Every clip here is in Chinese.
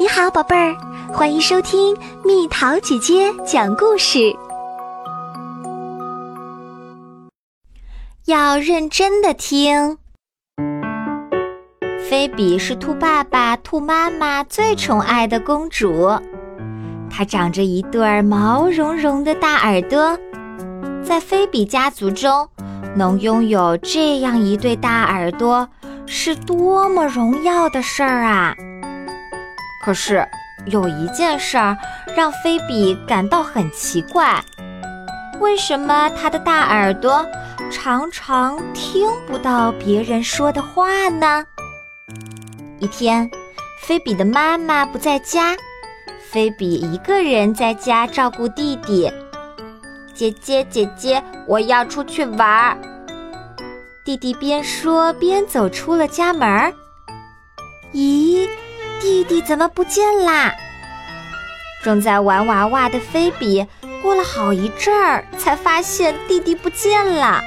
你好，宝贝儿，欢迎收听蜜桃姐姐讲故事。要认真的听。菲比是兔爸爸、兔妈妈最宠爱的公主，她长着一对毛茸茸的大耳朵，在菲比家族中，能拥有这样一对大耳朵，是多么荣耀的事儿啊！可是有一件事儿让菲比感到很奇怪：为什么他的大耳朵常常听不到别人说的话呢？一天，菲比的妈妈不在家，菲比一个人在家照顾弟弟。姐姐，姐姐，我要出去玩儿。弟弟边说边走出了家门儿。咦？弟弟怎么不见啦？正在玩娃娃的菲比过了好一阵儿，才发现弟弟不见了。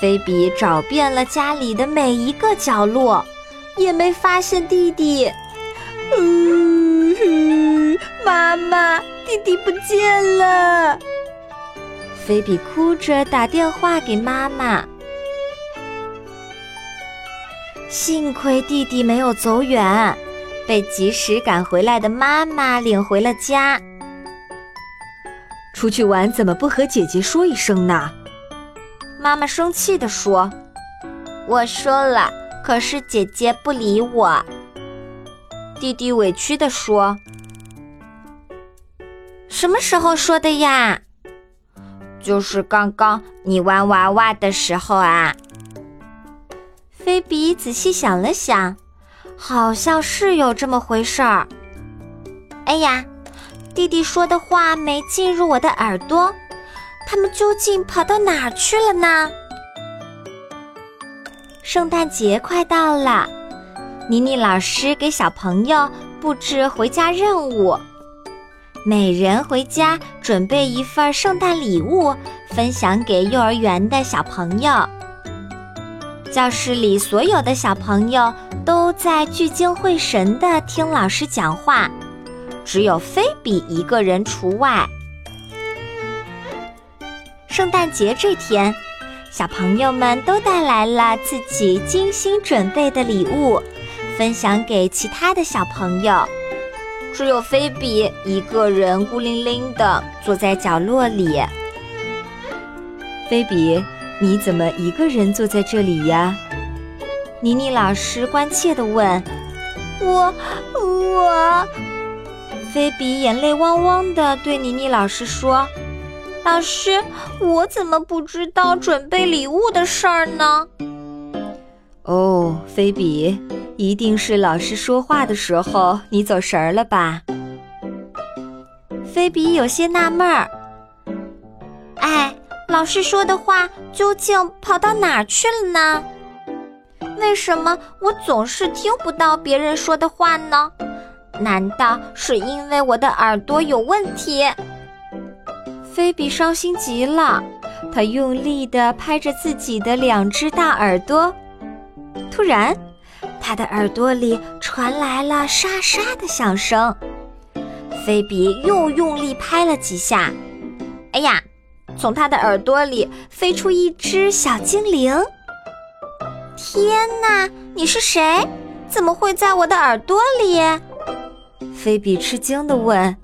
菲比找遍了家里的每一个角落，也没发现弟弟。嗯，妈妈，弟弟不见了。菲比哭着打电话给妈妈。幸亏弟弟没有走远，被及时赶回来的妈妈领回了家。出去玩怎么不和姐姐说一声呢？妈妈生气地说：“我说了，可是姐姐不理我。”弟弟委屈地说：“什么时候说的呀？就是刚刚你玩娃娃的时候啊。”菲比仔细想了想，好像是有这么回事儿。哎呀，弟弟说的话没进入我的耳朵，他们究竟跑到哪儿去了呢？圣诞节快到了，妮妮老师给小朋友布置回家任务，每人回家准备一份圣诞礼物，分享给幼儿园的小朋友。教室里所有的小朋友都在聚精会神地听老师讲话，只有菲比一个人除外。圣诞节这天，小朋友们都带来了自己精心准备的礼物，分享给其他的小朋友，只有菲比一个人孤零零地坐在角落里。菲比。你怎么一个人坐在这里呀？妮妮老师关切地问。我我，菲比眼泪汪汪地对妮妮老师说：“老师，我怎么不知道准备礼物的事儿呢？”哦，菲比，一定是老师说话的时候你走神儿了吧？菲比有些纳闷儿。哎。老师说的话究竟跑到哪儿去了呢？为什么我总是听不到别人说的话呢？难道是因为我的耳朵有问题？菲比伤心极了，她用力地拍着自己的两只大耳朵。突然，她的耳朵里传来了沙沙的响声。菲比又用力拍了几下，哎呀！从他的耳朵里飞出一只小精灵。天哪，你是谁？怎么会在我的耳朵里？菲比吃惊地问。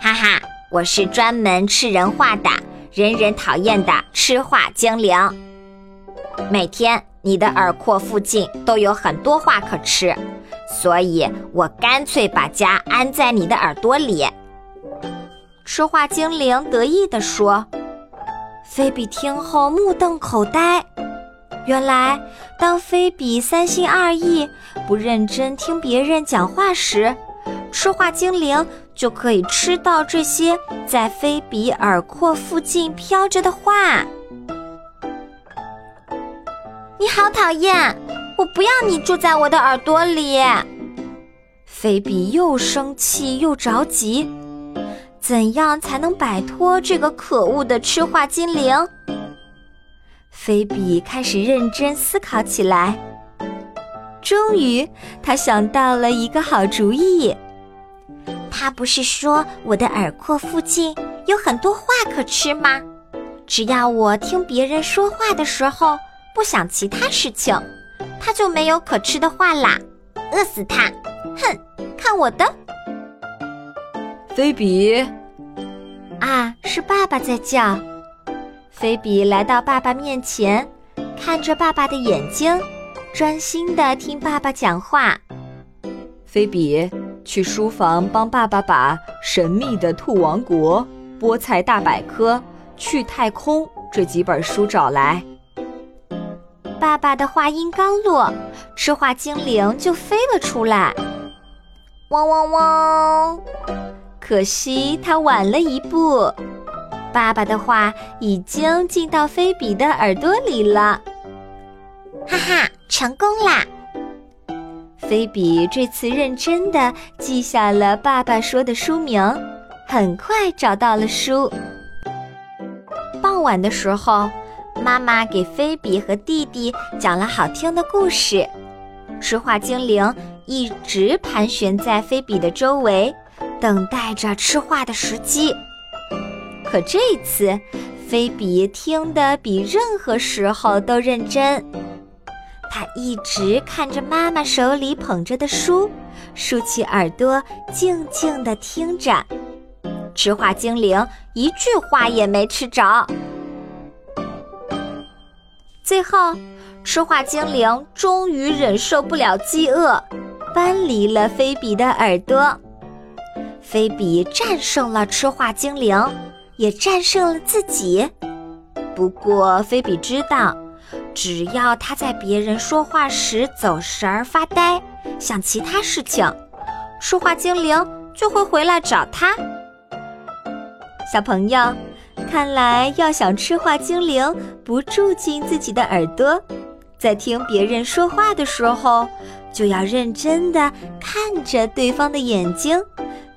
哈哈，我是专门吃人话的，人人讨厌的吃话精灵。每天你的耳廓附近都有很多话可吃，所以我干脆把家安在你的耳朵里。吃话精灵得意地说。菲比听后目瞪口呆，原来当菲比三心二意、不认真听别人讲话时，吃话精灵就可以吃到这些在菲比耳廓附近飘着的话。你好讨厌！我不要你住在我的耳朵里。菲比又生气又着急。怎样才能摆脱这个可恶的吃话精灵？菲比开始认真思考起来。终于，他想到了一个好主意。他不是说我的耳廓附近有很多话可吃吗？只要我听别人说话的时候不想其他事情，他就没有可吃的话啦。饿死他！哼，看我的！菲比，啊，是爸爸在叫。菲比来到爸爸面前，看着爸爸的眼睛，专心的听爸爸讲话。菲比。去书房帮爸爸把《神秘的兔王国》《菠菜大百科》《去太空》这几本书找来。爸爸的话音刚落，吃化精灵就飞了出来。汪汪汪！可惜他晚了一步，爸爸的话已经进到菲比的耳朵里了。哈哈，成功啦！菲比这次认真的记下了爸爸说的书名，很快找到了书。傍晚的时候，妈妈给菲比和弟弟讲了好听的故事。说话精灵一直盘旋在菲比的周围，等待着吃话的时机。可这次，菲比听得比任何时候都认真。他一直看着妈妈手里捧着的书，竖起耳朵，静静地听着。吃话精灵一句话也没吃着。最后，吃话精灵终于忍受不了饥饿，搬离了菲比的耳朵。菲比战胜了吃话精灵，也战胜了自己。不过，菲比知道。只要他在别人说话时走神儿发呆，想其他事情，说话精灵就会回来找他。小朋友，看来要想吃话精灵不住进自己的耳朵，在听别人说话的时候，就要认真的看着对方的眼睛，